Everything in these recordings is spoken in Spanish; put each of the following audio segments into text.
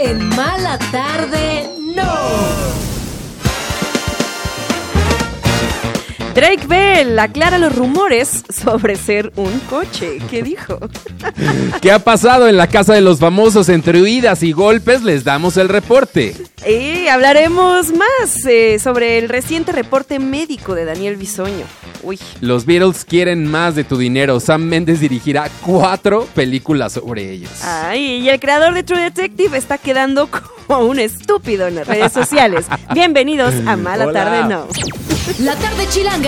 En Mala Tarde, Drake Bell aclara los rumores sobre ser un coche. ¿Qué dijo? ¿Qué ha pasado en la casa de los famosos entre huidas y golpes? Les damos el reporte. Y hablaremos más eh, sobre el reciente reporte médico de Daniel Bisoño. Uy. Los Beatles quieren más de tu dinero. Sam Mendes dirigirá cuatro películas sobre ellos. Ay, y el creador de True Detective está quedando como un estúpido en las redes sociales. Bienvenidos a Mala Hola. Tarde No. La tarde chilanga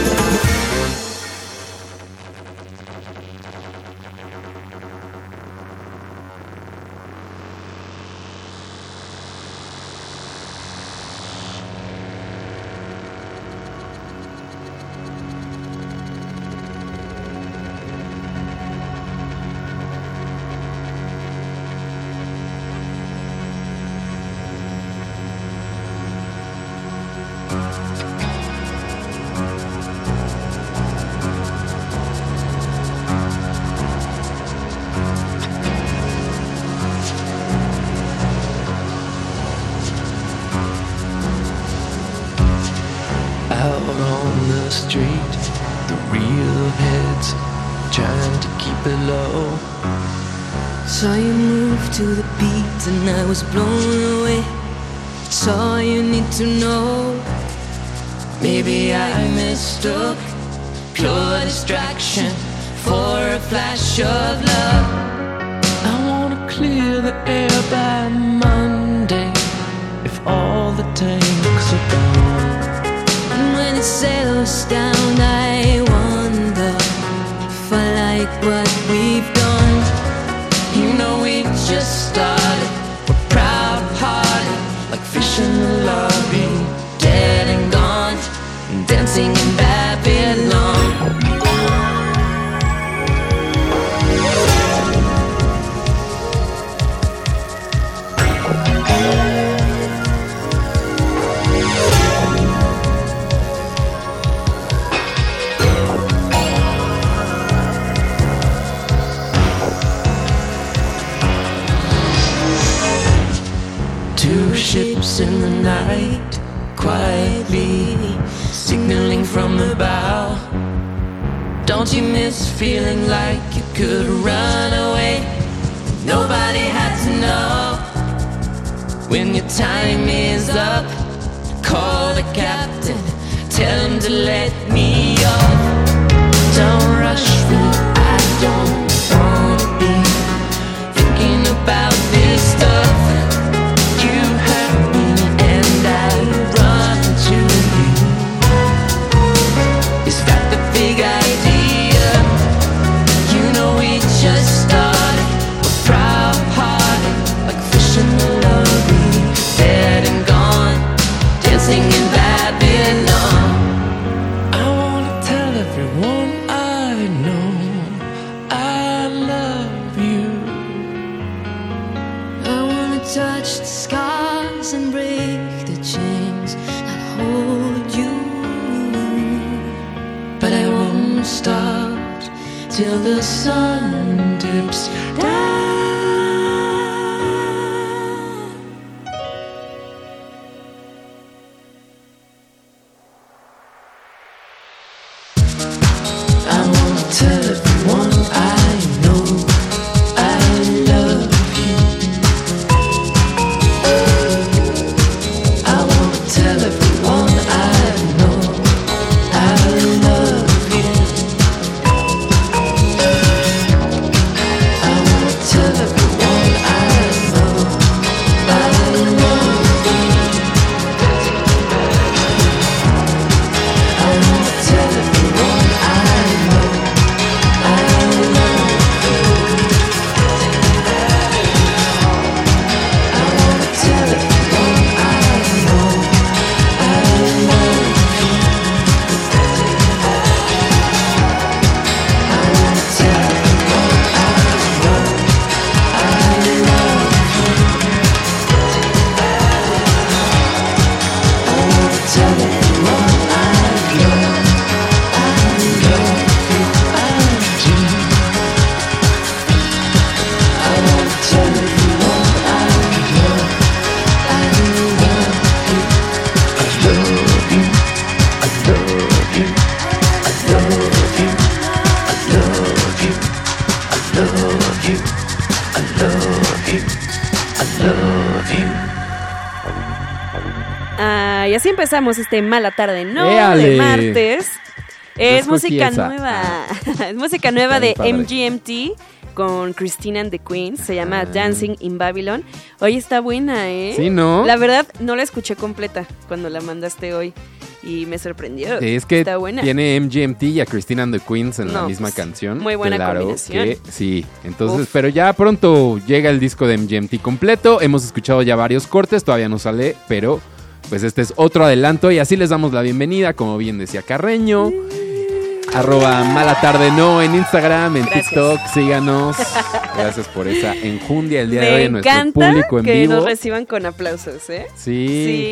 Real heads trying to keep it low. Saw you move to the beat and I was blown away. It's all you need to know. Maybe I mistook pure distraction for a flash of love. I wanna clear the air by Monday if all the tanks are gone. And when it settles down, I wonder I like what we've done. You know we just started. We're proud hearted, like fish in the lobby, Dead and gone, dancing in Babylon. Don't you miss feeling like you could run away? Nobody had to know. When your time is up, call the captain, tell him to let me off. Don't rush me, empezamos este mala tarde, ¿no? ¡Éale! De martes. Es Fresco música nueva. es música nueva de padre. MGMT con Christina and the Queens. Se llama Ah. Dancing in Babylon. Hoy está buena, ¿eh? Sí, ¿no? La verdad, no la escuché completa cuando la mandaste hoy. Y me sorprendió. Es que está buena. tiene MGMT y a Christina and the Queens en la No, misma pues, canción. muy buena claro combinación. que sí. Entonces, Uf. pero ya pronto llega el disco de MGMT completo. Hemos escuchado ya varios cortes, todavía no sale, pero pues este es otro adelanto y así les damos la bienvenida, como bien decía Carreño. Arroba mala tarde no en Instagram, en Gracias. TikTok, síganos. Gracias por esa enjundia el día de hoy en nuestro público en que vivo. nos reciban con aplausos, ¿eh? Sí,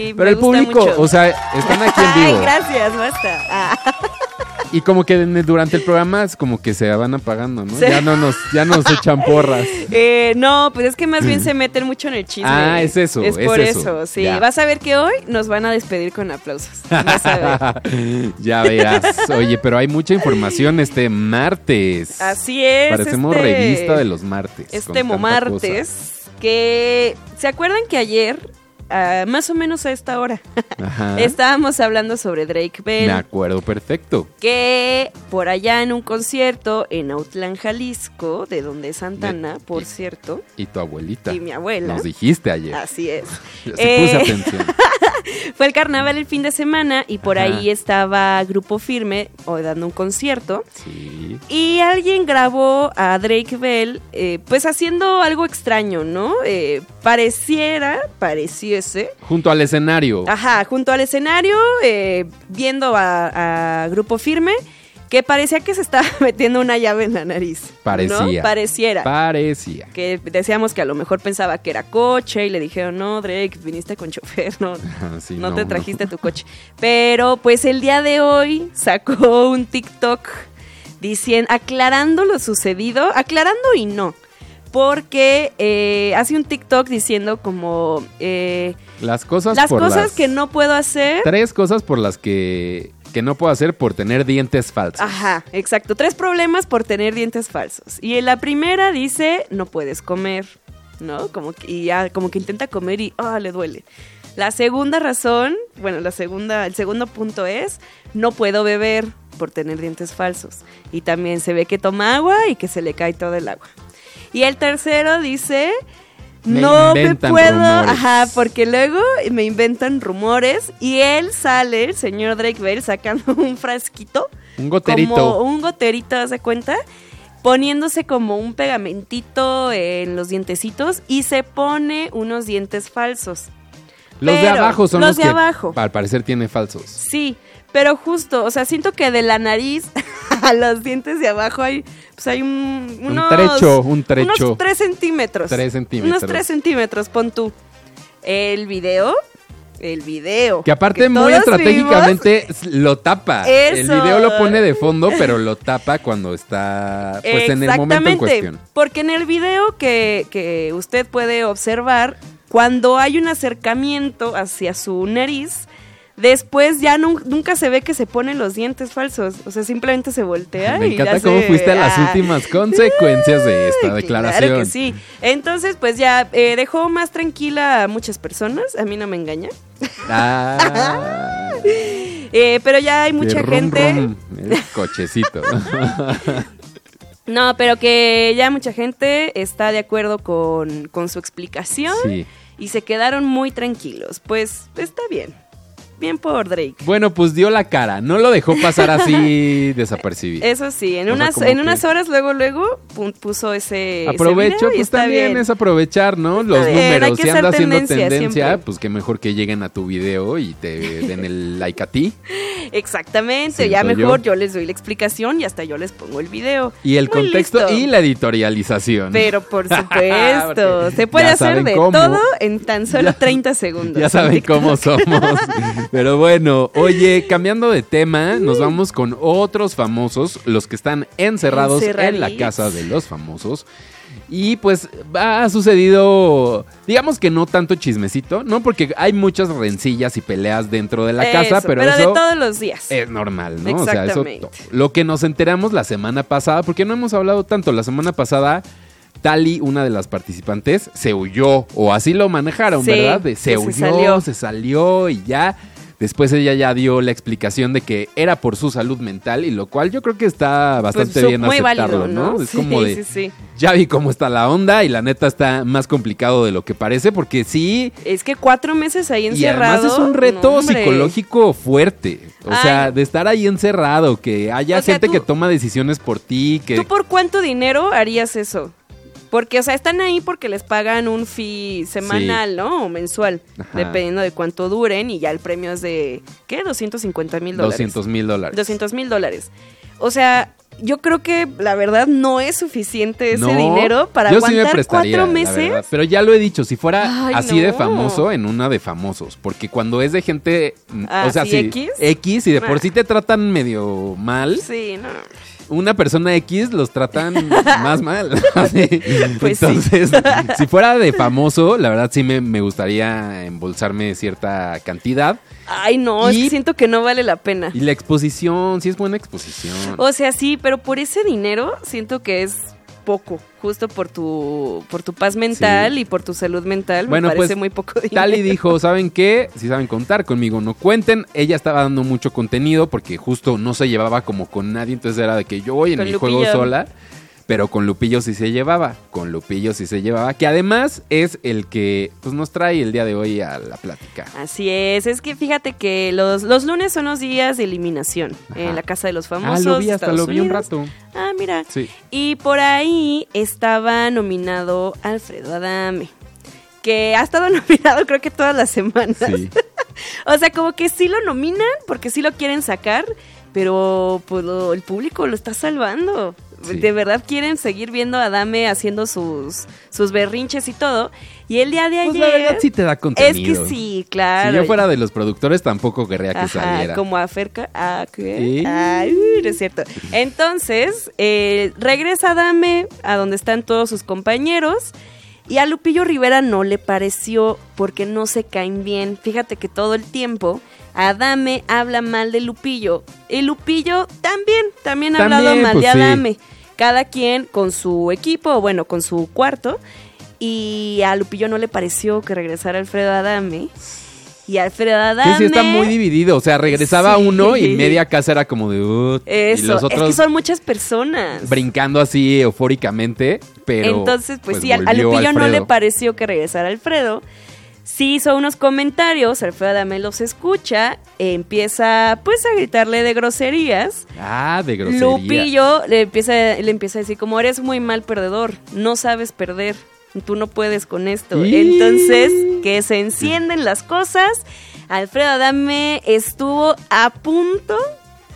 Sí, pero el público, mucho. o sea, están aquí en Ay, vivo. gracias, basta. Ah. Y como que durante el programa es como que se van apagando, ¿no? Sí. Ya no nos, ya nos echan porras. Eh, no, pues es que más bien se meten mucho en el chisme. Ah, es eso, Es es por eso. eso, sí. Ya. Vas a ver que hoy nos van a despedir con aplausos. Vas a ver. ya verás. Oye, pero hay mucha información este martes. Así es. Parecemos este- revista de los martes. Este Momartes. Que. ¿Se acuerdan que ayer, ah, más o menos a esta hora? Ajá. estábamos hablando sobre Drake Me Bell? acuerdo perfecto. Que por allá en un concierto en Autlán, Jalisco, de donde es Santana, De- por y- cierto, Y tu abuelita. y mi abuela. Nos dijiste ayer. Así es. Se Eh, puse atención. Fue el carnaval el fin de semana y por Ajá. ahí estaba Grupo Firme o dando un concierto. Sí. Y alguien grabó a Drake Bell, eh, pues haciendo algo extraño, ¿no? Eh, pareciera, Junto al escenario. Ajá, junto al escenario, eh, viendo a, a Grupo Firme, que parecía que se estaba metiendo una llave en la nariz. ¿no? Parecía. Pareciera. Parecía. que decíamos que a lo mejor pensaba que era coche y le dijeron, no, Drake, viniste con chofer, no, sí, no, te trajiste tu coche. Pero pues el día de hoy sacó un TikTok diciendo, aclarando lo sucedido, aclarando y no. Porque eh, hace un TikTok diciendo como eh, Las cosas las por cosas las- que no puedo hacer. Tres cosas por las que, que no puedo hacer por tener dientes falsos. Ajá, exacto. Tres problemas por tener dientes falsos. Y en la primera dice, no puedes comer, ¿no? Como que, y ya, como que intenta comer y, ah, le duele. La segunda razón, bueno, la segunda, el segundo punto es, no puedo beber por tener dientes falsos. Y también se ve que toma agua y que se le cae todo el agua. Y el tercero dice, Me no me puedo, rumores. ajá, porque luego me inventan rumores y él sale, el señor Drake Bell, sacando un frasquito Un goterito. como un goterito, ¿haz de cuenta? Poniéndose como un pegamentito en los dientecitos y se pone unos dientes falsos. Los de abajo son los los, de que abajo. al parecer tiene falsos. Sí, pero justo, o sea, siento que de la nariz a los dientes de abajo hay, pues hay un, Un unos, trecho, un trecho. Unos 3 centímetros. Tres centímetros. Unos 3 centímetros, pon tú. El video, el video. Que aparte que muy estratégicamente lo tapa. El video lo pone de fondo, pero lo tapa cuando está pues en el momento en cuestión. Porque en el video que, que usted puede observar, cuando hay un acercamiento hacia su nariz, después ya nun- nunca se ve que se ponen los dientes falsos. O sea, simplemente se voltea Me y encanta cómo fuiste a las Ah, últimas consecuencias de esta Claro declaración. que sí. Entonces, pues ya eh, dejó más tranquila a muchas personas. A mí no me engaña. Ah, Eh, pero ya hay mucha rum, gente. rum, el cochecito. No, pero que ya mucha gente está de acuerdo con, con su explicación. Sí. y se quedaron muy tranquilos. Pues está bien. Bien por Drake. Bueno, pues dio la cara. No lo dejó pasar así desapercibido. Eso sí, en O unas en que- unas horas luego luego pu- puso ese ese Aprovecho, video y pues está también bien. es aprovechar, ¿no? Los bien, números. Si anda haciendo tendencia siempre. pues qué mejor que lleguen a tu video y te den el like a ti. Exactamente, Siento ya mejor yo. yo. les doy la explicación y hasta yo les pongo el video. Y el Muy contexto listo. y la editorialización. Pero por supuesto, se puede ya hacer de cómo. todo en tan solo 30 segundos. ya saben cómo somos. Pero bueno, oye, cambiando de tema, nos vamos con otros famosos, los que están encerrados en la casa de los famosos. Y pues ha sucedido, digamos que no tanto chismecito, ¿no? Porque hay muchas rencillas y peleas dentro de la casa, pero, de eso todos los días. es normal, ¿no? O sea, eso lo que nos enteramos la semana pasada, porque no hemos hablado tanto, la semana pasada Tali, una de las participantes, se huyó, o así lo manejaron, Sí, ¿verdad? De- se huyó, salió. se salió y ya. Después ella ya dio la explicación de que era por su salud mental, y lo cual yo creo que está bastante Pues, bien muy aceptarlo, válido, ¿no? ¿no? Es Sí, como de, sí, sí. ya vi cómo está la onda, y la neta está más complicado de lo que parece, porque sí, Es que cuatro meses ahí y encerrado. además es un reto no, psicológico fuerte. O Ay, sea, de estar ahí encerrado, que haya O sea, gente tú- que toma decisiones por ti, que... ¿Tú por cuánto dinero harías eso? Porque, o sea, están ahí porque les pagan un fee semanal, ¿no? O mensual, Ajá. dependiendo de cuánto duren. Y ya el premio es de, ¿qué? 250 mil dólares. 200 mil dólares. 200 mil dólares. O sea, yo creo que la verdad no es suficiente ese No, dinero para yo sí me aguantar prestaría, cuatro meses. Pero ya lo he dicho, si fuera Ay, así de famoso, en una de famosos. Porque cuando es de gente. Ah, o sea, ¿sí, X? X y de por Ah. sí te tratan medio mal, Sí, no. Una persona X los tratan más mal. Pues sí. Entonces, si fuera de famoso, la verdad sí me, me gustaría embolsarme cierta cantidad. Ay, no, es que siento que no vale la pena. Y la exposición, sí es buena exposición. O sea, sí, pero por ese dinero siento que es poco, justo por tu por tu paz mental Sí. y por tu salud mental, Bueno, me parece pues, muy poco dinero. Tali dijo, ¿saben qué? Si saben contar conmigo, no cuenten. Ella estaba dando mucho contenido porque justo no se llevaba como con nadie, entonces era de que yo voy en Con mi juego sola. Pero con Lupillo sí se llevaba, con Lupillo sí se llevaba, que además es el que pues, nos trae el día de hoy a la plática. Así es, es que fíjate que los, los lunes son los días de eliminación Ajá. en la Casa de los Ah, Famosos. lo vi, hasta Estados lo vi un rato. Ah, mira. Sí. Y por ahí estaba nominado Alfredo Adame, que ha estado nominado creo que todas las semanas. Sí. O sea, como que sí lo nominan porque sí lo quieren sacar, pero pues lo- el público lo está salvando. Sí. De verdad quieren seguir viendo a Adame haciendo sus, sus berrinches y todo. Y el día de Pues ayer... la verdad sí te da es contenido. que sí, claro. Si yo fuera de los productores tampoco querría que Ajá, saliera. como a Ferca. Ah, ¿qué? Ay, no es cierto. Entonces, eh, regresa Dame a donde están todos sus compañeros. Y a Lupillo Rivera no le pareció porque no se caen bien. Fíjate que todo el tiempo Adame habla mal de Lupillo. Y Lupillo también, también ha hablado mal pues de sí. Adame. Cada quien con su equipo, bueno, con su cuarto. Y a Lupillo no le pareció que regresara Alfredo Adame. Y Alfredo Adame. Que sí está muy dividido. O sea, regresaba Sí. uno y media casa era como de. "Ut", Eso, y los es que son muchas personas. brincando así eufóricamente. Pero. Entonces, pues, sí, a, Lupillo no le pareció que regresara Alfredo. Sí hizo unos comentarios, Alfredo Adame los escucha, eh, empieza pues a gritarle de groserías. Ah, de grosería. Lupillo le empieza, le empieza a decir como eres muy mal perdedor, no sabes perder, tú no puedes con esto. Y- Entonces, que se encienden las cosas. Alfredo Adame estuvo a punto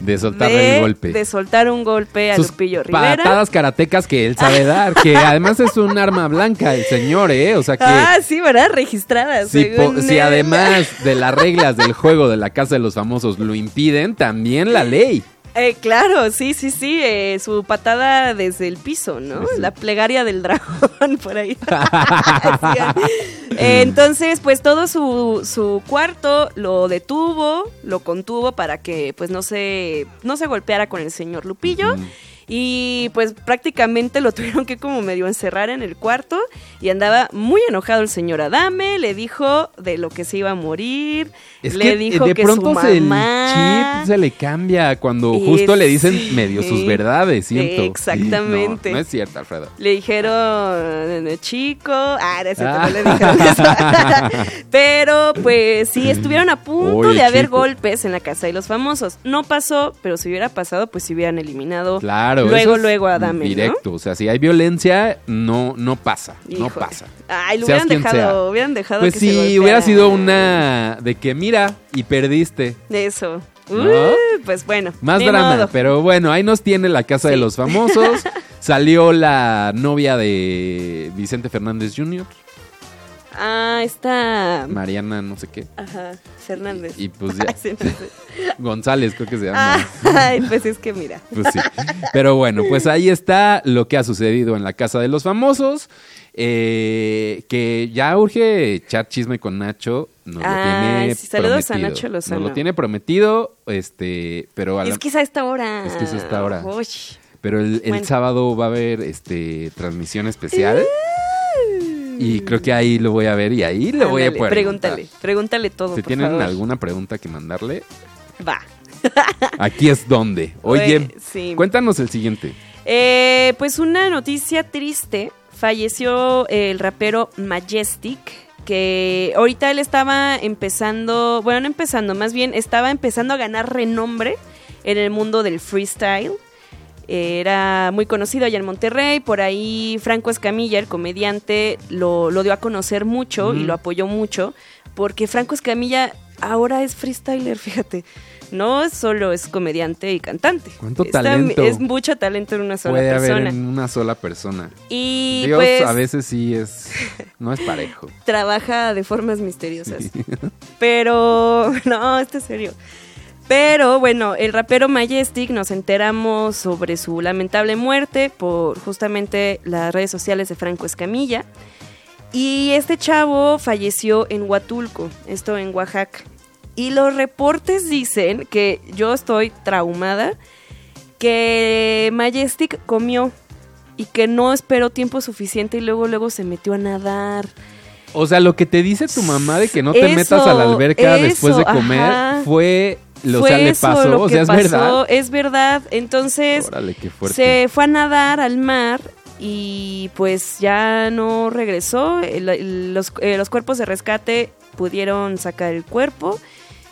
De soltarle de, el golpe. de soltar un golpe a Sus Lupillo Rivera. patadas karatecas que él sabe dar. Que además es un arma blanca, el señor, ¿eh? O sea que. Ah, sí, ¿verdad? Registradas. Si, según si además de las reglas del juego de la Casa de los Famosos lo impiden, también la ley. Eh, claro, sí, sí, sí. eh, su patada desde el piso, ¿no? Sí, sí. La plegaria del dragón, por ahí. Eh, entonces, pues todo su, su cuarto lo detuvo, lo contuvo para que pues no se, no se golpeara con el señor Lupillo. Y pues prácticamente lo tuvieron que como medio encerrar en el cuarto y andaba muy enojado el señor Adame, le dijo de lo que se iba a morir, Es le que dijo de que pronto su mamá... el chip se le cambia cuando Y justo le dicen sí. medio sus verdades, siento. Exactamente. No, no es cierto, Alfredo. Le dijeron "Eh, chico, ah, no, es cierto, Ah. no le dijeron eso. Pero pues sí, estuvieron a punto de haber chico. golpes en la casa de los famosos. No pasó, pero si hubiera pasado, pues se hubieran eliminado. Claro. Luego, luego Adame, ¿no? Directo. O sea, si hay violencia, no, no pasa. No pasa. Ay, lo hubieran dejado, hubieran dejado Pues que se sí, hubiera sido una de que mira y perdiste. Eso. Pues bueno. Más drama, modo. pero bueno, ahí nos tiene la casa de los famosos. Salió la novia de Vicente Fernández Jr. Ah, está. Mariana, no sé qué. Ajá, Fernández. Y, y pues ya. Ay, sí, no sé. González, creo que se llama. Ay, pues es que mira. Pues sí. Pero bueno, pues ahí está lo que ha sucedido en la casa de los famosos. eh, que ya urge echar chisme con Nacho. Lo tiene sí, saludos a. Nacho Lozano. Nos lo tiene prometido, este, pero a la- Es que es a esta hora. Es que es a esta hora. Uy. pero el, el bueno. sábado va a haber este transmisión especial. Y creo que ahí lo voy a ver y ahí le voy a poder. Pregúntale, pregúntale todo. Si por tienen favor. alguna pregunta que mandarle, Va. aquí es donde. Oye, Oye, sí. cuéntanos el siguiente. Eh, pues una noticia triste. Falleció el rapero Majestic. Que ahorita él estaba empezando. Bueno, no empezando, más bien estaba empezando a ganar renombre en el mundo del freestyle. Era muy conocido allá en Monterrey, por ahí Franco Escamilla, el comediante, lo, lo dio a conocer mucho y lo apoyó mucho, porque Franco Escamilla ahora es freestyler, fíjate. No solo es comediante y cantante. ¿Cuánto talento? Es mucho talento en una sola Puede haber persona. en una sola persona. Y Dios pues a veces sí es. No es parejo. trabaja de formas misteriosas. Pero, no, esto es serio. Pero bueno, el rapero Majestic nos enteramos sobre su lamentable muerte por justamente las redes sociales de Franco Escamilla. Y este chavo falleció en Huatulco, esto en Oaxaca. Y los reportes dicen que yo estoy traumada, que Majestic comió y que no esperó tiempo suficiente y luego luego se metió a nadar. O sea, lo que te dice tu mamá de que no te Eso, metas a la alberca después de comer ajá. fue. Lo, Fue o sea, le eso lo O que es pasó, verdad. Es verdad. Entonces Órale, qué fuerte. se fue a nadar al mar y pues ya no regresó. Los, eh, los cuerpos de rescate pudieron sacar el cuerpo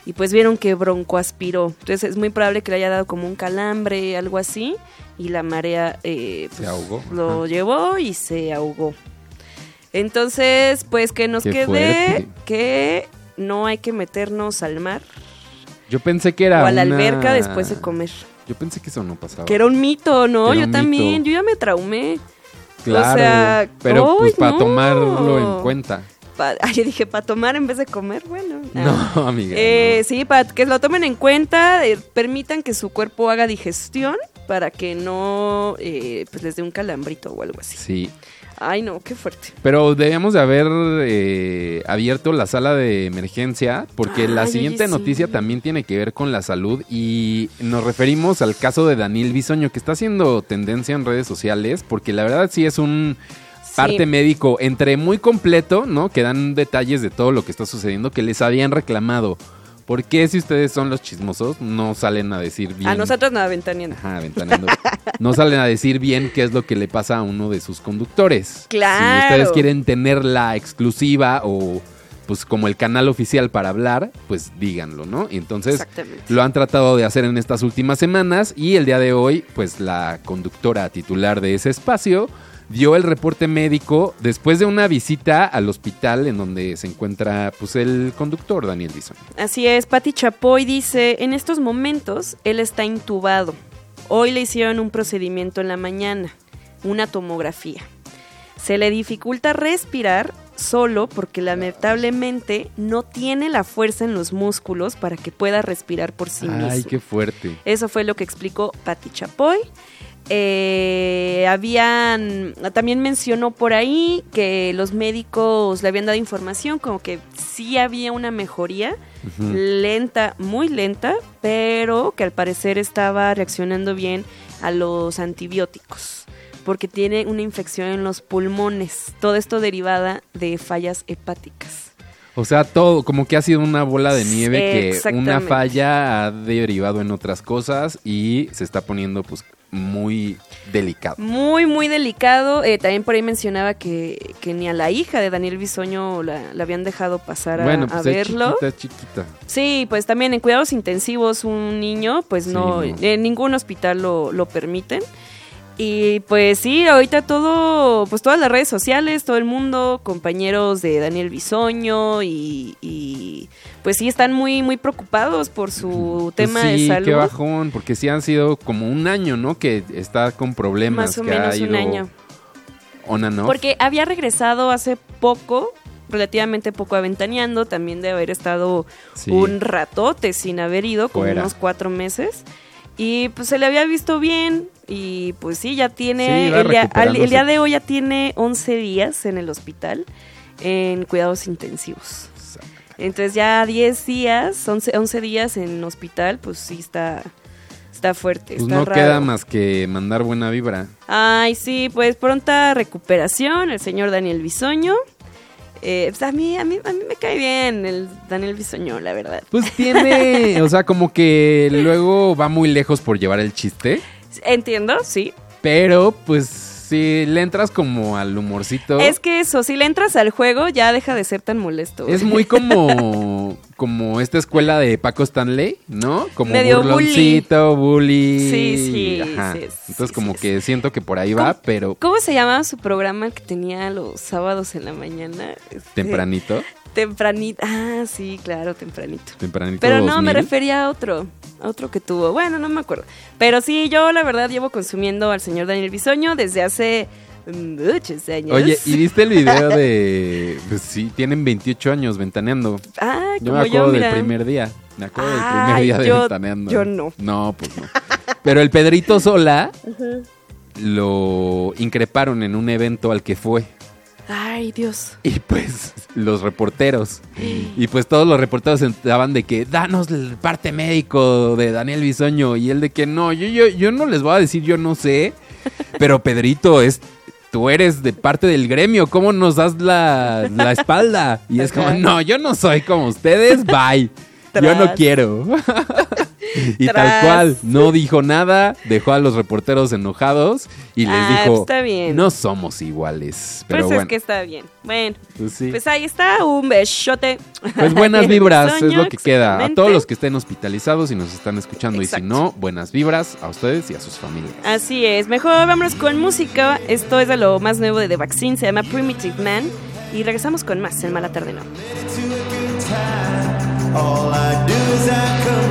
y pues vieron que broncoaspiró. Entonces es muy probable que le haya dado como un calambre, algo así, y la marea eh, Se pues, ahogó, lo ajá. llevó y se ahogó. Entonces, pues que nos Qué quede fuerte. que no hay que meternos al mar Yo pensé que era. o a la una- alberca después de comer. Yo pensé que eso no pasaba. Que era un mito, ¿no? Yo también, mito. yo ya me traumé. Claro. o sea, pero pues ¡ay, para no! tomarlo en cuenta. Pa- Ay, yo dije, para tomar en vez de comer, bueno. ah. No, amiga. Eh, no. Sí, para que lo tomen en cuenta, eh, permitan que su cuerpo haga digestión para que no eh, pues les dé un calambrito o algo así. Sí. Ay, no, qué fuerte. Pero debíamos de haber eh, abierto la sala de emergencia porque la Ay, oye, siguiente sí. noticia también tiene que ver con la salud y nos referimos al caso de Daniel Bisoño que está haciendo tendencia en redes sociales porque la verdad sí es un parte Sí. médico entre muy completo, ¿no? Que dan detalles de todo lo que está sucediendo que les habían reclamado. ¿Por qué si ustedes son los chismosos no salen a decir bien? A nosotros nada, ventaneando. Ajá, ventaneando. No salen a decir bien qué es lo que le pasa a uno de sus conductores. Claro. Si ustedes quieren tener la exclusiva o pues como el canal oficial para hablar, pues díganlo, ¿no? Y entonces lo han tratado de hacer en estas últimas semanas y el día de hoy, pues la conductora titular de ese espacio dio el reporte médico después de una visita al hospital en donde se encuentra pues el conductor Daniel Bison. Así es, Patti Chapoy dice, en estos momentos él está intubado. Hoy le hicieron un procedimiento en la mañana, una tomografía. Se le dificulta respirar solo porque lamentablemente no tiene la fuerza en los músculos para que pueda respirar por sí Ay, mismo. qué fuerte. Eso fue lo que explicó Patti Chapoy. Eh, habían, también mencionó por ahí que los médicos le habían dado información como que sí había una mejoría, lenta, muy lenta, pero que al parecer estaba reaccionando bien a los antibióticos, porque tiene una infección en los pulmones, todo esto derivada de fallas hepáticas. O sea, todo, como que ha sido una bola de nieve que una falla ha derivado en otras cosas y se está poniendo pues muy delicado. Muy, muy delicado. Eh, también por ahí mencionaba que, que ni a la hija de Daniel Bisoño la, la habían dejado pasar a, bueno, a pues es verlo. chiquita, es chiquita. Sí, pues también en cuidados intensivos un niño, pues Sí, no, no. en ningún hospital lo, lo permiten. Y pues sí, ahorita todo, pues todas las redes sociales, todo el mundo, compañeros de Daniel Bisoño y, y, pues sí están muy, muy preocupados por su Pues tema sí, de salud. qué bajón, porque sí han sido como un año, ¿no? Que está con problemas. Más o que ha menos un año. on and off. Porque había regresado hace poco relativamente poco aventaneando, también de haber estado Sí. un ratote sin haber ido, como Fuera. unos cuatro meses. Y pues se le había visto bien y pues sí, ya tiene, Sí, el, día, al- el recuperándose. día de hoy ya tiene 11 días en el hospital en cuidados intensivos. Entonces ya 10 días, 11, 11 días en hospital, pues sí está, está fuerte. Pues está no raro. queda más que mandar buena vibra. Ay, sí, pues pronta recuperación, el señor Daniel Bisoño. Eh, pues a mí, a mí, a mí me cae bien el Daniel Bisoño, la verdad. Pues tiene, o sea, como que luego va muy lejos por llevar el chiste, Entiendo, sí. pero pues si le entras como al humorcito, Es que eso, si le entras al juego, ya deja de ser tan molesto. es muy como como esta escuela de Paco Stanley, ¿no? Como Medio burloncito, bully. Sí, sí, Ajá. sí, Entonces sí, como que siento que por ahí va, pero ¿Cómo se llamaba su programa que tenía los sábados en la mañana? Este, tempranito, Tempranito. Ah, sí, claro, tempranito. tempranito Pero no, me 2000. refería a otro, a otro que tuvo. Bueno, no me acuerdo. Pero sí, yo la verdad llevo consumiendo al señor Daniel Bisoño desde hace muchos años. Oye, ¿y viste el video de pues sí, tienen 28 años ventaneando? Ah, Yo me acuerdo yo, del primer día. Me acuerdo del primer día de yo- ventaneando. yo no. No, pues no. Pero el Pedrito Sola lo increparon en un evento al que fue. Ay, Dios. Y pues los reporteros. Y pues todos los reporteros estaban de que danos el parte médico de Daniel Bisoño. Y él de que no, yo, yo, yo no les voy a decir, yo no sé. Pero Pedrito, es, tú eres de parte del gremio. ¿Cómo nos das la, la espalda? Y es como, no, yo no soy como ustedes, bye. Yo no quiero. y tal cual, no dijo nada, dejó a los reporteros enojados y les Ah, dijo, pues está bien. no somos iguales. Pero pues bueno, es que está bien. Bueno, pues sí. pues ahí está, un besote. Pues buenas vibras, es lo que queda. A todos los que estén hospitalizados y nos están escuchando. Y si no, buenas vibras a ustedes y a sus familias. Así es, mejor vámonos con música. Esto es de lo más nuevo de The Vaccine, se llama Primitive Man. Y regresamos con más en Mala Tarde No. All I do is I complain.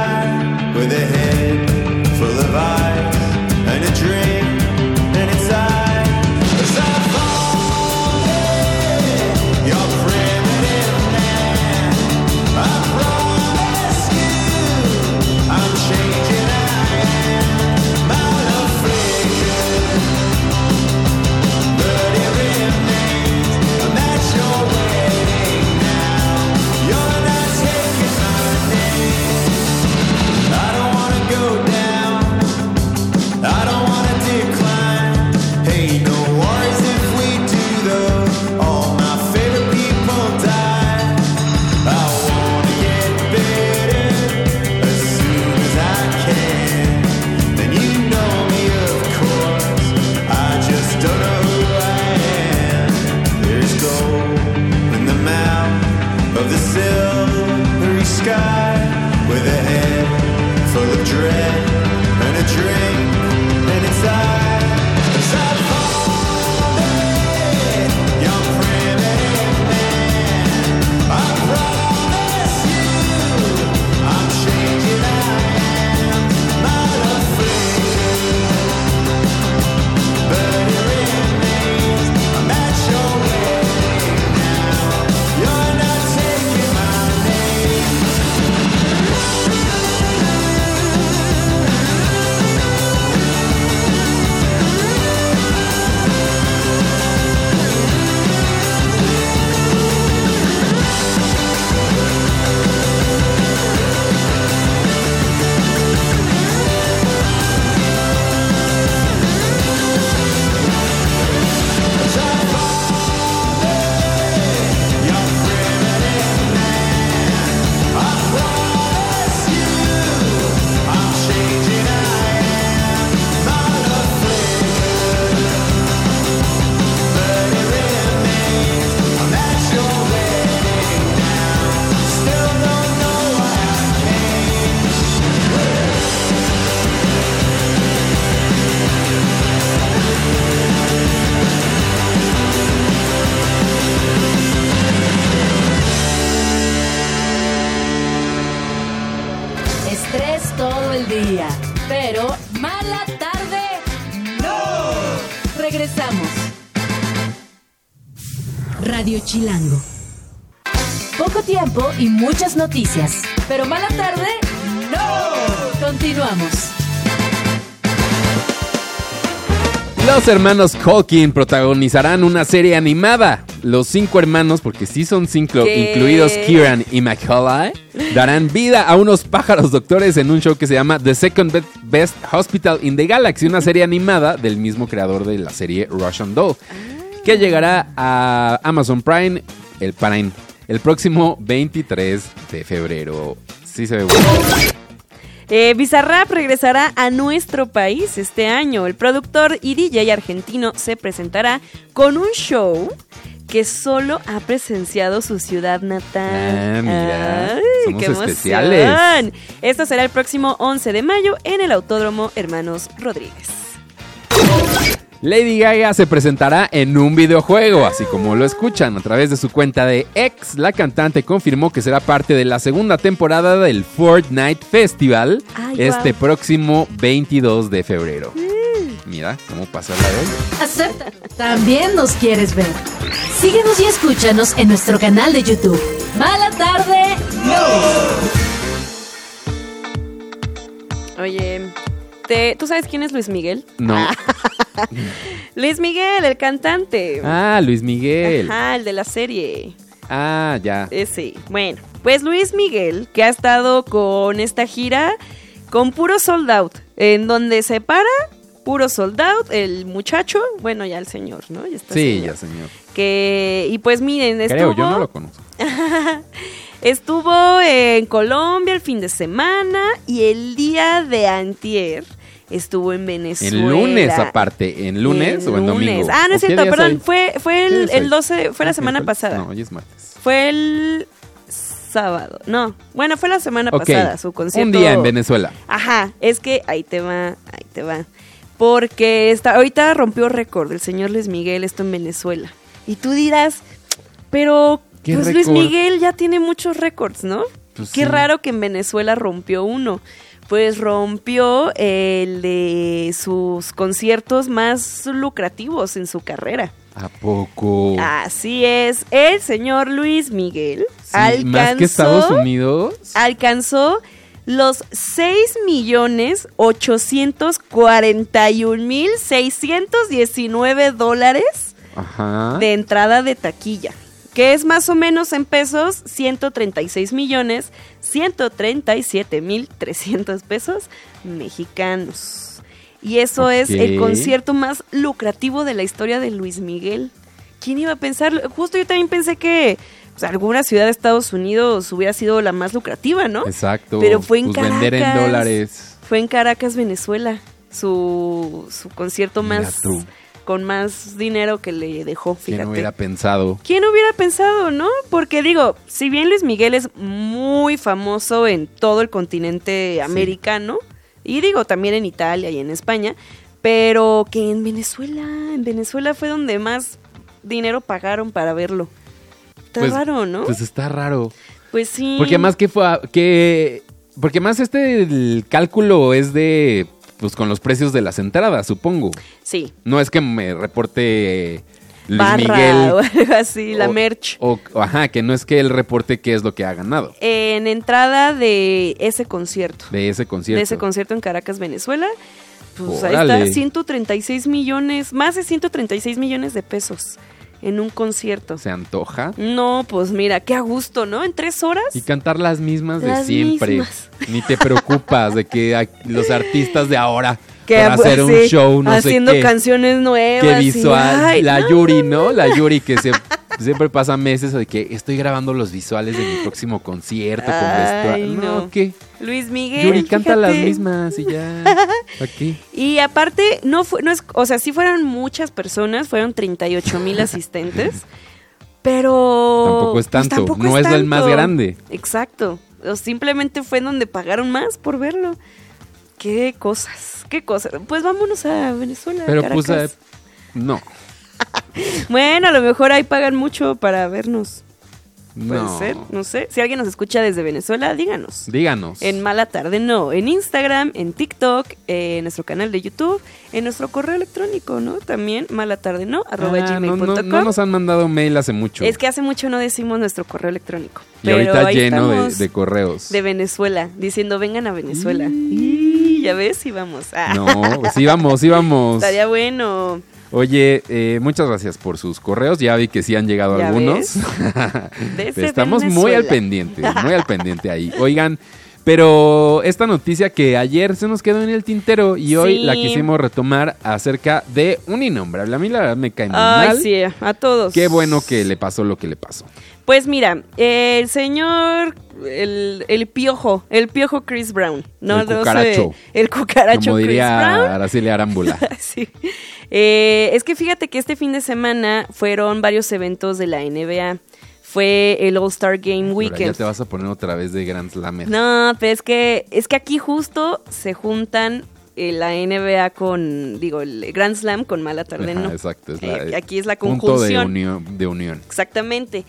noticias. Pero mala tarde, no. Continuamos. Los hermanos Culkin protagonizarán una serie animada. Los cinco hermanos, porque sí son cinco, ¿Qué? incluidos Kieran y Macaulay, darán vida a unos pájaros doctores en un show que se llama The Second Be- Best Hospital in the Galaxy, una serie animada del mismo creador de la serie Russian Doll, que llegará a Amazon Prime el Prime el próximo 23 de febrero. Sí se ve bueno. Eh, Bizarrap regresará a nuestro país este año. El productor y DJ argentino se presentará con un show que solo ha presenciado su ciudad natal. Ah, mira. Somos qué emoción. especiales. Esto será el próximo 11 de mayo en el Autódromo Hermanos Rodríguez. Lady Gaga se presentará en un videojuego, así como lo escuchan a través de su cuenta de X. La cantante confirmó que será parte de la segunda temporada del Fortnite Festival Ay, este próximo 22 de febrero. Mira cómo pasa la de Acepta. También nos quieres ver. Síguenos y escúchanos en nuestro canal de YouTube. Mala tarde, no. Oye, te- ¿tú sabes quién es Luis Miguel? No. Luis Miguel, el cantante. Ah, Luis Miguel. Ajá, el de la serie. Ah, ya. Ese. Bueno, pues Luis Miguel, que ha estado con esta gira con puro sold out, en donde se para, puro sold out, el muchacho, bueno, ya el señor, ¿no? Ya está Sí, señor. ya, señor. Que, y pues miren, estuvo, Creo, yo no lo conozco. estuvo en Colombia el fin de semana y el día de antier estuvo en Venezuela. En lunes aparte, ¿en lunes o en domingo? Ah, no ¿O es cierto, perdón, fue, fue ¿Qué el, el hoy? 12, fue la ¿Ah, semana miércoles? pasada. No, hoy es martes. Fue el sábado. No, bueno, fue la semana pasada su concierto. un día en Venezuela. Ajá, es que ahí te va, ahí te va. Porque está, ahorita rompió récord el señor Luis Miguel, esto en Venezuela. Y tú dirás, pero ¿Qué pues Luis? Miguel ya tiene muchos récords, ¿no? Pues Qué sí. raro que en Venezuela rompió uno. Pues rompió el de sus conciertos más lucrativos en su carrera. ¿A poco? Así es, el señor Luis Miguel Sí, más que Estados Unidos. alcanzó los 6 millones 841 mil 619 dólares Ajá. de entrada de taquilla, que es más o menos en pesos 136 millones 137 mil 300 pesos mexicanos. Y eso es el concierto más lucrativo de la historia de Luis Miguel. ¿Quién iba a pensar? Justo yo también pensé que pues, alguna ciudad de Estados Unidos hubiera sido la más lucrativa, ¿no? Exacto. Pero fue en Pues vender en Caracas. dólares. Fue en Caracas, Venezuela. Su, su concierto más. Con más dinero que le dejó, ¿Quién fíjate. hubiera pensado? ¿Quién hubiera pensado, no? Porque digo, si bien Luis Miguel es muy famoso en todo el continente americano, y digo también en Italia y en España, pero que en Venezuela, en Venezuela fue donde más dinero pagaron para verlo. Está Pues- raro, ¿no? Pues está raro. Pues sí. Porque más que fue a- que porque más este el cálculo es de pues con los precios de las entradas, supongo. Sí. No es que me reporte Luis Barra Miguel o algo así, la merch. o- ajá, que no es que él reporte qué es lo que ha ganado En entrada de ese concierto. de ese concierto. de ese concierto en Caracas, Venezuela. Pues ahí Órale. está, 136 millones, más de 136 millones de pesos en un concierto. Se antoja. No, pues mira, qué a gusto, ¿no? En tres horas. Y cantar las mismas de siempre. mismas. Ni te preocupas de que los artistas de ahora que para pues, hacer un sí, show, no haciendo sé qué. canciones nuevas. Qué y, visual. ay, la no. Yuri, ¿no? La Yuri que se- siempre pasa meses de que estoy grabando los visuales de mi próximo concierto con Ay, vestuario. no. No, ¿qué? Luis Miguel. Yuri canta las mismas y ya. Aquí. Y aparte, no fue, no es, o sea, sí fueron muchas personas, fueron 38 mil asistentes, pero... Tampoco es pues, tanto, tampoco no es el más grande. Exacto, o simplemente fue en donde pagaron más por verlo. Qué cosas, qué cosas. Pues vámonos a Venezuela. Pero Caracas. pues, eh, no. Bueno, a lo mejor ahí pagan mucho para vernos. Puede No. ser, no sé. Si alguien nos escucha desde Venezuela, díganos. Díganos. En Mala Tarde No, en Instagram, en TikTok, eh, en nuestro canal de YouTube, en nuestro correo electrónico, ¿no? También malatardeno, arroba Ah, no, gmail.com. no- no nos han mandado mail hace mucho. Es que hace mucho no decimos nuestro correo electrónico. y pero ahorita ahí lleno de, correos. de Venezuela, diciendo vengan a Venezuela. Y ya ves, y vamos. Ah, No, sí vamos, sí vamos. Estaría bueno. Oye, eh, muchas gracias por sus correos. Ya vi que sí han llegado ¿Ya algunos. Estamos muy al pendiente, muy al pendiente ahí. Oigan, pero esta noticia que ayer se nos quedó en el tintero y hoy Sí. la quisimos retomar acerca de un innombrable. A mí la verdad me cae muy Ay, mal. sí, a todos. Qué bueno que le pasó lo que le pasó. Pues mira, el señor, el, el piojo, el piojo Chris Brown. No, El no sé, cucaracho. el cucaracho Como Chris diría Brown. Araceli Arámbula. Sí. Eh, es que fíjate que este fin de semana fueron varios eventos de la NBA. Fue el All-Star Game Ahora ya Weekend. te vas a poner otra vez de Grand Slammer. No, pero es que, es que aquí justo se juntan eh, la NBA con, digo, el Grand Slam con Mala Tarde, Ajá, ¿no? exacto. Es la, Eh, aquí es la punto de conjunción. unión, de unión. Exactamente.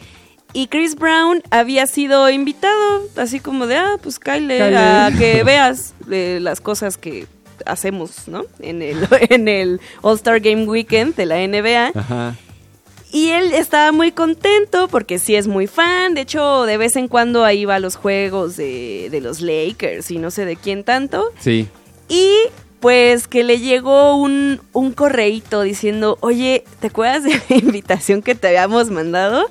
Y Chris Brown había sido invitado, así como de, ah, pues Kyle, Kyle. a que veas eh, las cosas que hacemos, ¿no? En el, en el All-Star Game Weekend de la NBA. Ajá. Y él estaba muy contento porque sí es muy fan. De hecho, de vez en cuando ahí va a los juegos de, de los Lakers y no sé de quién tanto. Sí. Y pues que le llegó un, un correíto diciendo, oye, ¿te acuerdas de la invitación que te habíamos mandado?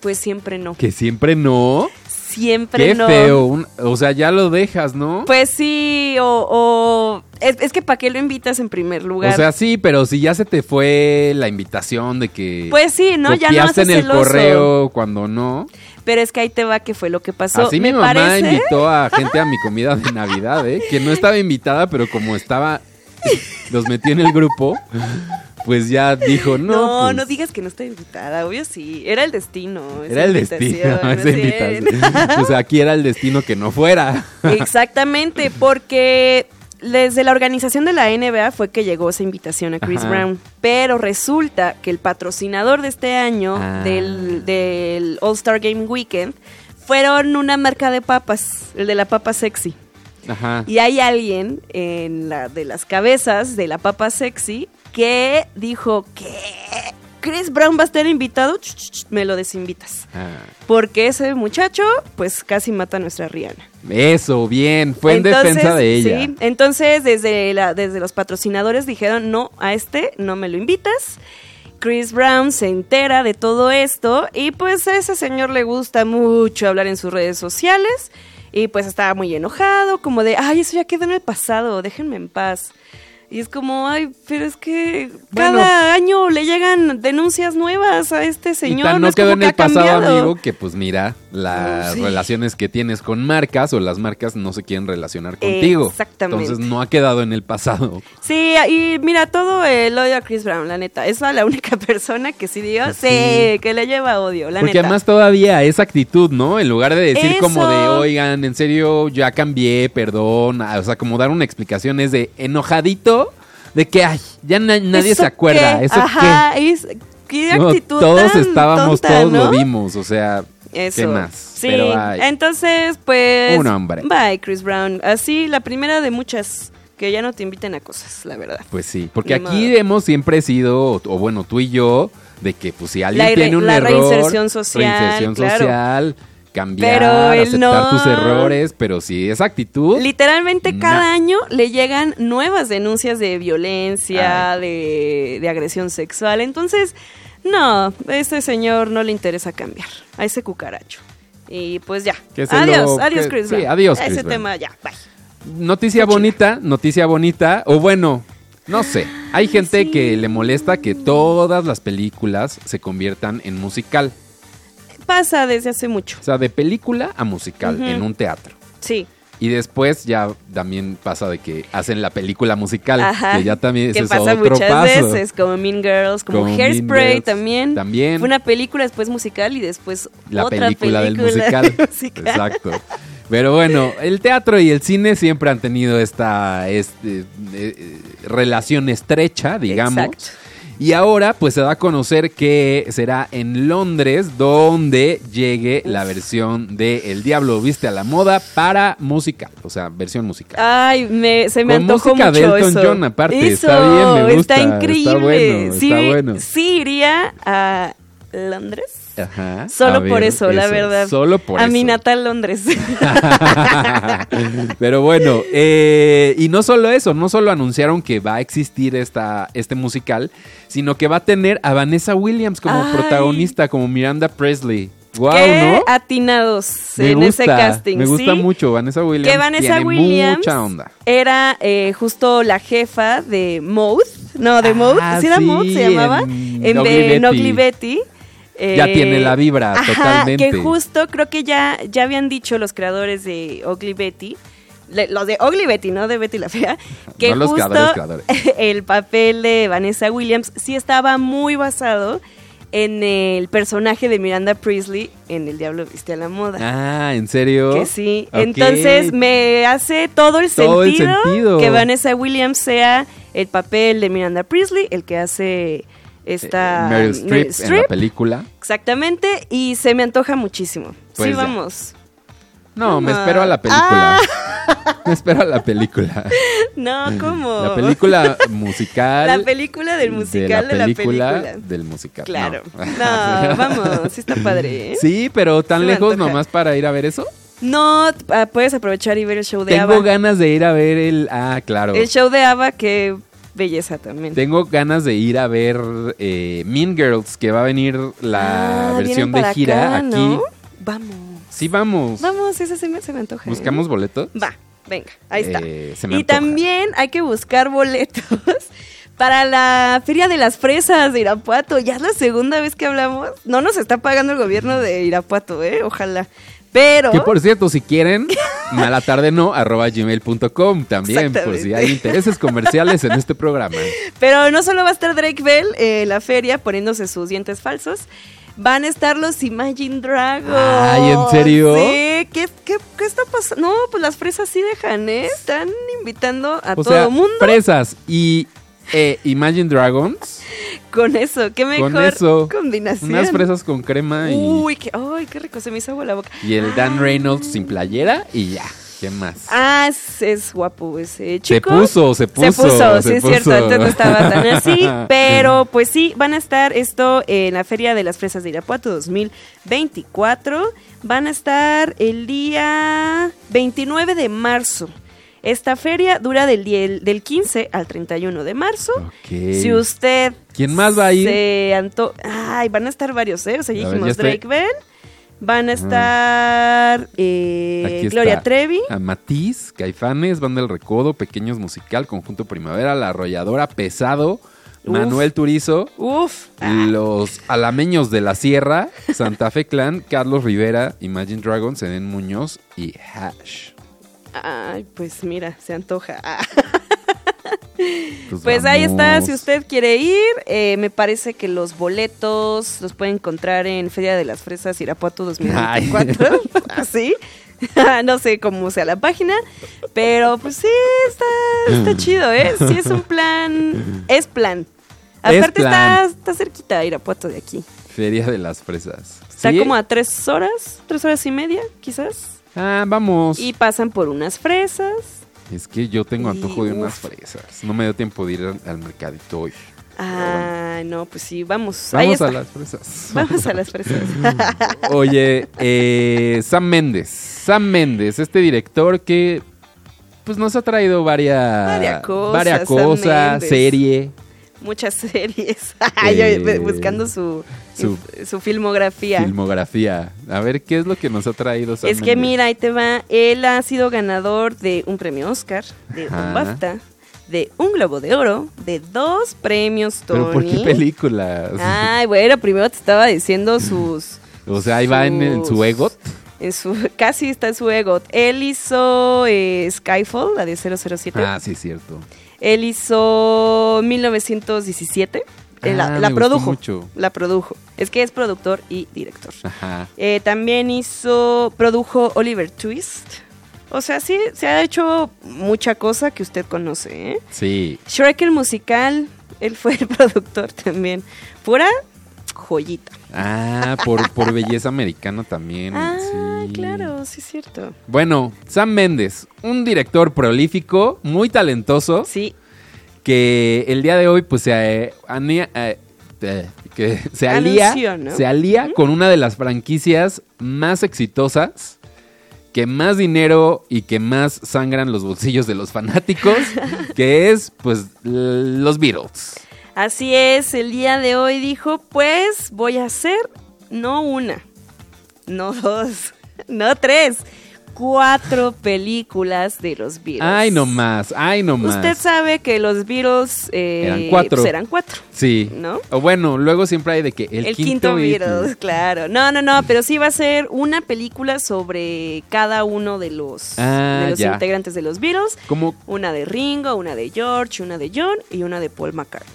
Pues siempre no. Que siempre no. Siempre Qué no. feo. un- o sea, ya lo dejas, ¿no? Pues sí, o... o- es, es que ¿para qué lo invitas en primer lugar? O sea, sí, pero si ya se te fue la invitación de que pues sí, ¿no? Ya no copiaste haces en el celoso. correo cuando no. Pero es que ahí te va que fue lo que pasó. Así mi Me mamá parece... invitó a gente a mi comida de Navidad, ¿eh? Que no estaba invitada, pero como estaba, los metió en el grupo, pues ya dijo, no. No, pues, no digas que no estoy invitada, obvio sí. Era el destino. Era el destino, esa invitación. O sea, aquí era el destino que no fuera. Exactamente, porque desde la organización de la NBA fue que llegó esa invitación a Chris Ajá. Brown. Pero resulta que el patrocinador de este año Ah. del, del All-Star Game Weekend fueron una marca de papas, el de la papa sexy. Ajá. Y hay alguien en la de las cabezas de la papa sexy que dijo que Chris Brown va a estar invitado, Ch, ch, ch, me lo desinvitas. Ah, Porque ese muchacho, pues casi mata a nuestra Rihanna. Eso, bien. Fue en Entonces, defensa de ella. Sí, entonces desde, la, desde los patrocinadores dijeron, no, a este no me lo invitas. Chris Brown se entera de todo esto y pues a ese señor le gusta mucho hablar en sus redes sociales y pues estaba muy enojado, como de, ay, eso ya quedó en el pasado, déjenme en paz. Y es como, ay, pero es que Bueno. cada año le llegan denuncias nuevas a este y señor. tan no no quedó como en el pasado, cambiado. amigo, que pues mira, las Oh, sí. relaciones que tienes con marcas o las marcas no se quieren relacionar contigo. Exactamente. Entonces no ha quedado en el pasado. Sí, y mira, todo el odio a Chris Brown, la neta. Es la única persona que sí digo, sí, Sí. que le lleva odio, la Porque neta. además todavía esa actitud, ¿no? En lugar de decir como de, oigan, en serio, ya cambié, perdón. O sea, como dar una explicación es de enojadito, de que, ay, ya na- nadie ¿Eso se acuerda. qué? ¿Eso Ajá, es- qué qué? No, actitud todos tan estábamos, tonta, todos ¿no? lo vimos, o sea, Eso. ¿qué más? Sí, Pero, ay, entonces, pues... Un hombre. Bye, Chris Brown. Así, la primera de muchas que ya no te inviten a cosas, la verdad. Pues sí, porque aquí hemos siempre sido, o, o bueno, tú y yo, de que pues si alguien La tiene un la error, reinserción social, reinserción claro. social, cambiar, Pero él aceptar no. tus errores, pero si esa actitud, Literalmente cada año le llegan nuevas denuncias de violencia, de, de agresión sexual. Entonces, no, a este señor no le interesa cambiar, a ese cucaracho. Y pues ya. Adiós, lo- adiós, que- Chris sí, adiós, Chris Ese Brown. tema ya, bye. noticia bonita, noticia bonita, o bueno, no sé, hay gente sí. que le molesta que todas las películas se conviertan en musical, Pasa desde hace mucho. o sea, de película a musical en un teatro. Sí. Y después ya también pasa de que hacen la película musical, Ajá. que ya también que es pasa otro muchas paso. veces, como Mean Girls, como, Hairspray Girls, también. también. Fue una película, después musical y después la otra película, del película musical. musical. Exacto. Pero bueno, el teatro y el cine siempre han tenido esta este, eh, eh, relación estrecha, digamos. Exacto. Y ahora pues se da a conocer que será en Londres donde llegue la versión de El Diablo Viste a la Moda para música, o sea, versión musical. Ay, me, se me Con antojó música de mucho Elton eso. John, aparte, Eso, está bien, me gusta, Está está increíble. bueno, sí, está bueno. sí iría a Londres. Ajá. Solo por eso, la verdad. Solo por a eso. mi natal Londres. Pero bueno, eh, y no solo eso, no solo anunciaron que va a existir esta, este musical, sino que va a tener a Vanessa Williams como Ay. protagonista, como Miranda Presley. Wow, Qué ¿no? atinados Me en gusta, ese casting. me gusta ¿sí? mucho. Vanessa Williams Que Vanessa tiene Williams mucha onda. era eh, justo la jefa de Mouth. No, de Ah, Mouth. ¿Sí era sí, Mouth? Se llamaba. en En, de- Betty. Eh, Ya tiene la vibra, ajá, totalmente. Que justo creo que ya, ya habían dicho los creadores de Ugly Betty. le- los de Ugly Betty, no de Betty la Fea, que No los justo creadores, creadores. el papel de Vanessa Williams sí estaba muy basado en el personaje de Miranda Priestley en El Diablo Viste a la Moda. Ah, ¿en serio? Que sí. Entonces me hace todo el, Todo el sentido sentido. que Vanessa Williams sea el papel de Miranda Priestley, el que hace esta Eh, Meryl Streep en la película. Exactamente, y se me antoja muchísimo. Pues sí, ya. vamos. No, me Ah. espero a la película. Me espero a la película. No, ¿cómo? La película musical. La película del musical de la película. del musical. Claro. No, No, vamos, sí está padre. ¿eh? Sí, pero tan Se lejos nomás para ir a ver eso. No, ah, puedes aprovechar y ver el show de Tengo Ava. ganas de ir a ver el. Ah, claro. El show de Ava, qué belleza también. Tengo ganas de ir a ver eh, Mean Girls, que va a venir la Ah, versión de gira acá, aquí. ¿no? Vamos. Sí, vamos. Vamos, ese se me, se me antoja. ¿eh? ¿Buscamos boletos? Va, venga, ahí está. Eh, se me y antoja. también hay que buscar boletos para la Feria de las Fresas de Irapuato. Ya es la segunda vez que hablamos. No nos está pagando el gobierno de Irapuato, ¿eh? Ojalá. Pero... Que por cierto, si quieren, malatardeno arroba gmail.com también, por si hay intereses comerciales en este programa. Pero no solo va a estar Drake Bell en la feria poniéndose sus dientes falsos. Van a estar los Imagine Dragons. Ay, ¿en serio? Sí, ¿qué, qué, qué está pasando? No, pues las fresas sí dejan, ¿eh? Están invitando a O todo el mundo fresas y eh, Imagine Dragons, con eso. Qué mejor con eso, combinación. unas fresas con crema y, Uy, qué, ay, qué rico, se me hizo agua la boca. y el Dan Reynolds sin playera y ya, ¿qué más? Ah, es, es guapo ese se chico. puso, se puso. Se puso, sí se es cierto, antes no estaba tan así, pero pues sí, van a estar esto en la Feria de las Fresas de Irapuato 2024, van a estar el día 29 de marzo. Esta feria dura del, die- del 15 al 31 de marzo. Si usted ¿Quién más va a ir? se anto- Ay, van a estar varios, ¿eh? O sea, ya ver, dijimos ya estoy- Drake Bell, van a estar eh, está. Gloria Trevi. A Matiz, Caifanes, Banda del Recodo, Pequeños Musical, Conjunto Primavera, La Arrolladora, Pesado, Uf. Manuel Turizo, Uf, Los Alameños de la Sierra, Santa Fe Clan, Carlos Rivera, Imagine Dragons, Eden Muñoz y Hash. Ay, pues mira, se antoja. Ah. Pues, Pues ahí está, si usted quiere ir, eh, me parece que los boletos los puede encontrar en Feria de las Fresas Irapuato 2024. Así. no sé cómo sea la página, pero pues sí, está, está chido, ¿eh? Sí es un plan, es plan. Es Aparte plan. Está, está cerquita Irapuato de aquí. Feria de las Fresas. Está ¿Sí? como a tres horas, tres horas y media, quizás. Ah, vamos. Y pasan por unas fresas. Es que yo tengo Y, antojo de unas uf. fresas. No me dio tiempo de ir al, al mercadito hoy. Ah, no, pues sí, vamos. Ahí Vamos a las fresas. Vamos a las fresas. Oye, eh, Sam Méndez. Sam Méndez, este director que pues nos ha traído varias, Varias cosas, varias serie. Muchas series. Eh, buscando su, su- su, filmografía. Filmografía. A ver, ¿qué es lo que nos ha traído Sam es que mira, ahí te va. Él ha sido ganador de un premio Oscar, de un Ajá. BAFTA, de un Globo de Oro, de dos premios Tony. ¿Pero por qué películas? Ay, bueno, primero te estaba diciendo sus... o sea, ahí va en, su EGOT. En su, casi está en su EGOT. Él hizo eh, Skyfall, la de 007. Ah, sí, cierto. Él hizo 1917. Él la, Ah, la me gustó produjo. mucho. La produjo. Es que es productor y director. Ajá. Eh, también hizo, produjo Oliver Twist. O sea, sí, se ha hecho mucha cosa que usted conoce, ¿eh? Sí. Shrek el musical, él fue el productor también. Pura joyita. Ah, por, por belleza americana también. Ah, sí. claro, sí es cierto. Bueno, Sam Méndez, un director prolífico, muy talentoso, Sí, que el día de hoy pues se, eh, anía- eh, eh, que se alía, Anunció, ¿no? se alía con una de las franquicias más exitosas, que más dinero y que más sangran los bolsillos de los fanáticos, que es pues los Beatles. así es. El día de hoy dijo, pues voy a hacer no una, no dos, no tres, cuatro películas de los Beatles. Ay, no más, ay, no más. Usted sabe que los Beatles eh, Eran cuatro. pues, eran cuatro. Sí. ¿No? O bueno, luego siempre hay de que el, El, quinto, Beatle. Beatles, claro. No, no, no, pero sí va a ser una película sobre cada uno de los, Ah, de los ya. integrantes de los Beatles. Como Una de Ringo, una de George, una de John y una de Paul McCartney.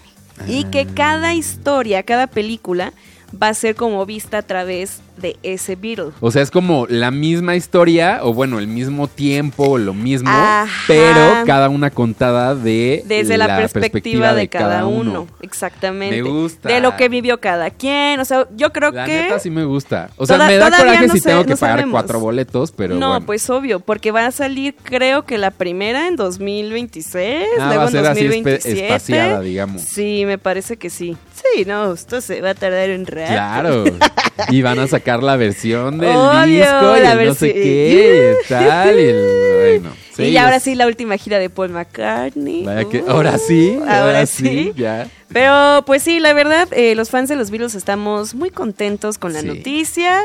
Y Ah. que cada historia, cada película va a ser como vista a través de ese Beatle. O sea, es como la misma historia, o bueno, el mismo tiempo, o lo mismo, Ajá. pero cada una contada de Desde la, perspectiva, de, cada uno. Exactamente. Me gusta. De lo que vivió cada quien. O sea, yo creo La que. neta sí me gusta. O sea, Toda- me da coraje no si sé- tengo que no pagar sabemos. cuatro boletos, pero no, bueno. pues obvio, porque va a salir, creo que la primera en 2026, Ah, luego va a en ser así espe- 2027. espaciada, digamos. Sí, me parece que sí. Sí, no, esto se va a tardar un rato. Claro. y van a sacar la versión del Obvio, disco y el no sé qué y tal. Y el, bueno, sí, y ahora es- sí la última gira de Paul McCartney. vaya que- Uh, ahora sí, ahora, sí. ya. Pero pues sí, la verdad, eh, los fans de los Beatles estamos muy contentos con la Sí. noticia.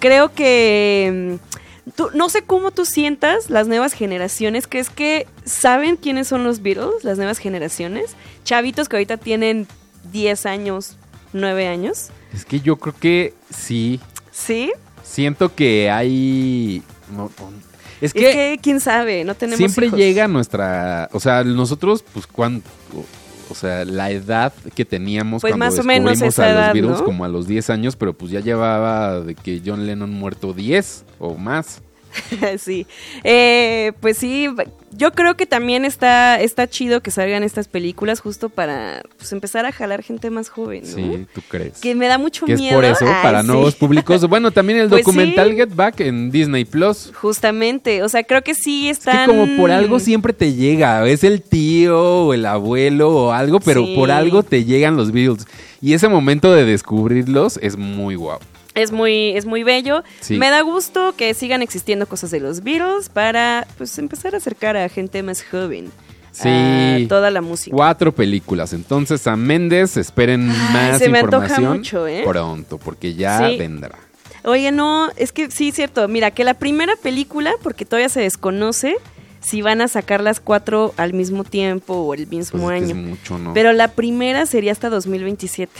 Creo que... mm, tú- no sé cómo tú sientas las nuevas generaciones. ¿Crees que saben quiénes son los Beatles, las nuevas generaciones? Chavitos que ahorita tienen 10 años, 9 años. Es que yo creo que sí. ¿Sí? Siento que hay. no, no. es Es que, que, quién sabe, no tenemos siempre hijos. llega nuestra. O sea, nosotros, pues, cuánto. O sea, la edad que teníamos Pues cuando más o menos descubrimos esa a edad, los Beatles, ¿no? como a los 10 años, pero pues ya llevaba de que John Lennon muerto 10 o más. sí. Eh, pues sí, yo creo que también está, está chido que salgan estas películas justo para pues, empezar a jalar gente más joven, ¿no? Sí, ¿tú crees? Que me da mucho Que es miedo. por eso, Ay, para sí. nuevos públicos. Bueno, también el Pues documental sí. Get Back en Disney Plus. Justamente, o sea, creo que sí Es están... que como por algo siempre te llega, es el tío o el abuelo o algo, pero Sí. por algo te llegan los Beatles. Y ese momento de descubrirlos es muy guau. Es muy, es muy bello. Sí. Me da gusto que sigan existiendo cosas de los Beatles para pues empezar a acercar a gente más joven Sí. a toda la música. Cuatro películas. Entonces a Méndez esperen Ay, más se me antoja información mucho, ¿eh? pronto, porque ya Sí. vendrá. Oye, no, es que sí, cierto. Mira, que la primera película, porque todavía se desconoce si van a sacar las cuatro al mismo tiempo o el mismo Pues es que año. es mucho, ¿no? Pero la primera sería hasta 2027.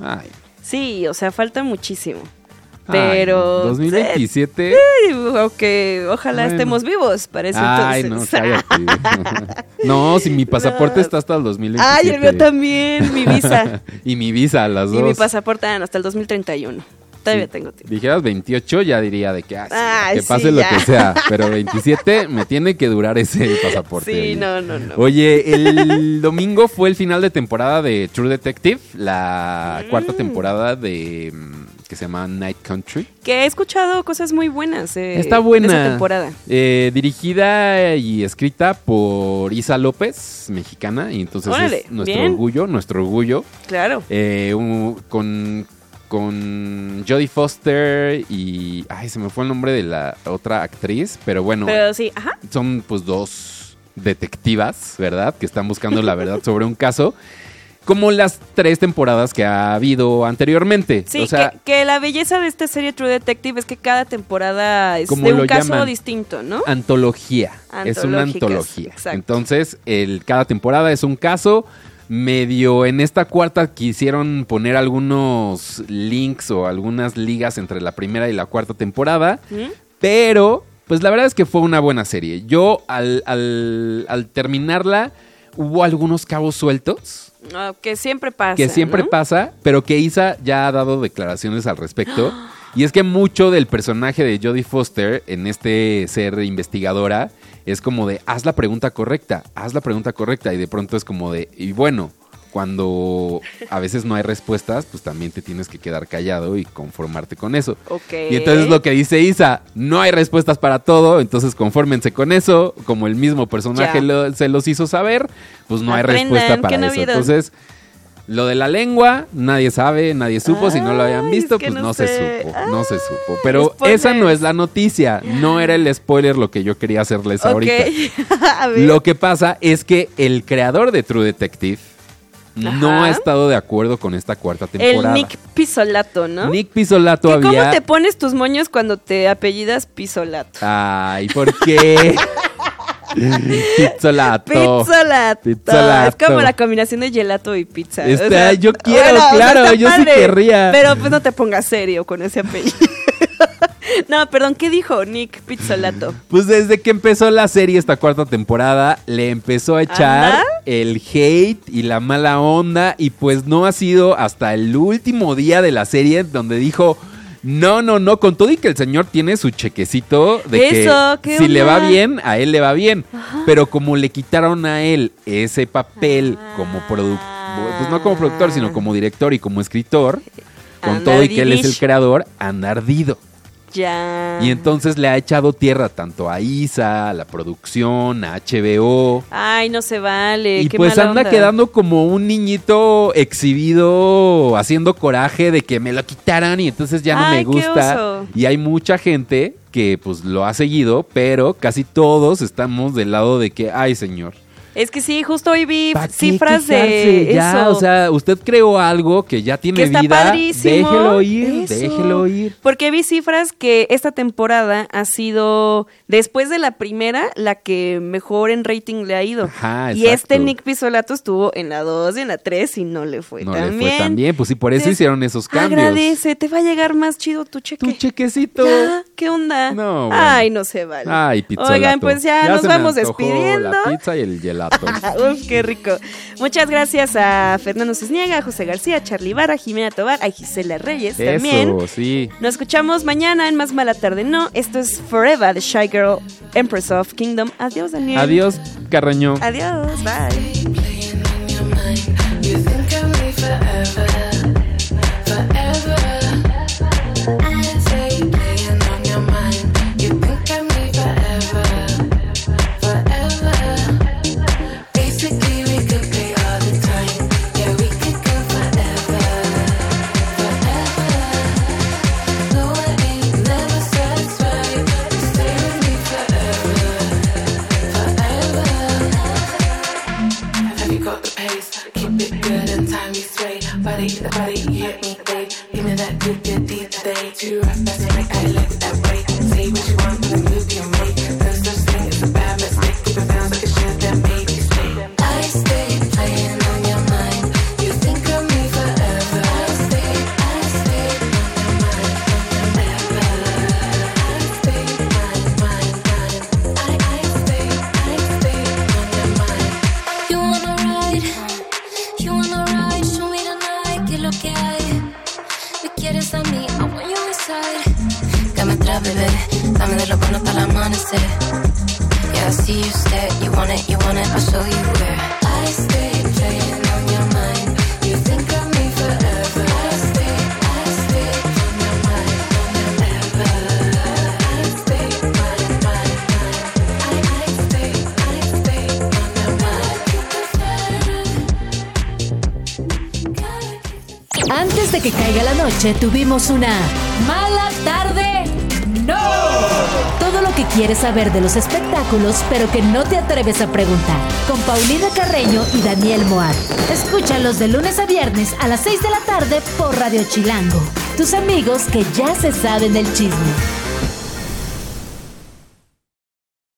Ay, Sí, o sea, falta muchísimo. ay, Pero... no. 2027. Sí, aunque ojalá Bueno. estemos vivos para eso Ay, no, entonces. cállate. no, si mi pasaporte No. está hasta el 2027. Ay, el mío también, mi visa. y mi visa, las y dos. mi pasaporte ah, no, hasta el 2031. Todavía tengo tiempo. Dijeras 28, ya diría de que, ah, sí, Ay, que sí, pase lo que sea. Pero 27 me tiene que durar ese pasaporte. Sí, oye. no, no, no. Oye, el domingo fue el final de temporada de True Detective, la cuarta Mm. temporada de mm, que se llama Night Country. Que he escuchado cosas muy buenas. eh, Está de buena. esa temporada. Eh, dirigida y escrita por Isa López, mexicana, y entonces Órale, es nuestro bien. orgullo, nuestro orgullo. Claro. Eh, un- con, con Jodie Foster y... Ay, se me fue el nombre de la otra actriz, pero bueno, Pero sí, ajá. son pues dos detectivas, ¿verdad? Que están buscando la verdad sobre un caso. Como las tres temporadas que ha habido anteriormente. Sí, o sea, que, que la belleza de esta serie True Detective es que cada temporada es Como de un caso llaman. distinto, ¿no? antología. Es una antología. exacto. Entonces, el, cada temporada es un caso. Medio en esta cuarta quisieron poner algunos links o algunas ligas entre la primera y la cuarta temporada. ¿Mm? Pero, pues la verdad es que fue una buena serie. Yo al, al, al terminarla hubo algunos cabos sueltos. Ah, que siempre pasa. que siempre ¿no? pasa, pero que Isa ya ha dado declaraciones al respecto. y es que mucho del personaje de Jodie Foster en este ser investigadora es como de haz la pregunta correcta, haz la pregunta correcta. Y de pronto es como de, y bueno, cuando a veces no hay respuestas, pues también te tienes que quedar callado y conformarte con eso. Y entonces lo que dice Isa, no hay respuestas para todo, entonces confórmense con eso, como el mismo personaje lo- se los hizo saber, pues no hay respuesta ¿qué para eso. Entonces, lo de la lengua, nadie sabe, nadie supo, si no lo habían visto, pues no no, se supo, no se supo. Pero esa no es la noticia, no era el spoiler lo que yo quería hacerles ahorita. Lo que pasa es que el creador de True Detective no ha estado de acuerdo con esta cuarta El temporada. Nick Pisolato, ¿no? Nick Pisolato ¿Qué- había... ¿Cómo te pones tus moños cuando te apellidas Pisolato? Ay, ¿por qué? Pizzolato. Pizzolato. Pizzolato. Es como la combinación de gelato y pizza. Está- yo quiero, o sea, claro, yo sí querría. Pero pues no te pongas serio con ese apellido. no, perdón, ¿qué dijo Nick Pizzolato? Pues desde que empezó la serie esta cuarta temporada, le empezó a echar el hate y la mala onda y pues no ha sido hasta el último día de la serie donde dijo... No, no, no, con todo y que el señor tiene su chequecito de Eso, que ¿qué si le va bien, a él le va bien. Pero como le quitaron a él ese papel como productor, pues no como productor, sino como director y como escritor, con todo y que él es el creador, anda ardido. Ya. Y entonces le ha echado tierra tanto a ISA, a la producción, a HBO. Ay, no se vale. y qué pues mala anda onda. quedando como un niñito exhibido, haciendo coraje de que me lo quitaran y entonces ya no Ay, me gusta. Y hay mucha gente que pues lo ha seguido, pero casi todos estamos del lado de que, ay señor, Es que sí, justo hoy vi ¿pa' qué cifras de? Ya, eso. o sea, usted creó algo que ya tiene que está vida, padrísimo. déjelo ir, Eso. déjelo ir. Porque vi cifras que esta temporada ha sido, después de la primera, la que mejor en rating le ha ido. Ajá, y este. Nick Pisolato estuvo en la 2 y en la 3 y no le fue No tan le fue tan bien, pues sí, por eso hicieron esos cambios. Agradece, te va a llegar más chido tu cheque. Tu chequecito. Ya, ¿Qué onda? No, bueno. Ay, no se vale. Ay, pizza. Oigan, pues ya, nos vamos despidiendo. La pizza y el Uf, qué rico. Muchas gracias a Fernando Cisniega, a José García, a Charlie Vara, a Jimena Tobar, a Gisela Reyes también. Sí. Nos escuchamos mañana en Más Mala Tarde No. Esto es Forever, The Shy Girl, Empress of Kingdom. Adiós, Daniel. Adiós, Carreño. Adiós, bye. Tuvimos una mala tarde. ¡No! Todo lo que quieres saber de los espectáculos, pero que no te atreves a preguntar. Con Paulina Carreño y Daniel Moar. Escúchalos de lunes a viernes a las 6 de la tarde por Radio Chilango. Tus amigos que ya se saben del chisme.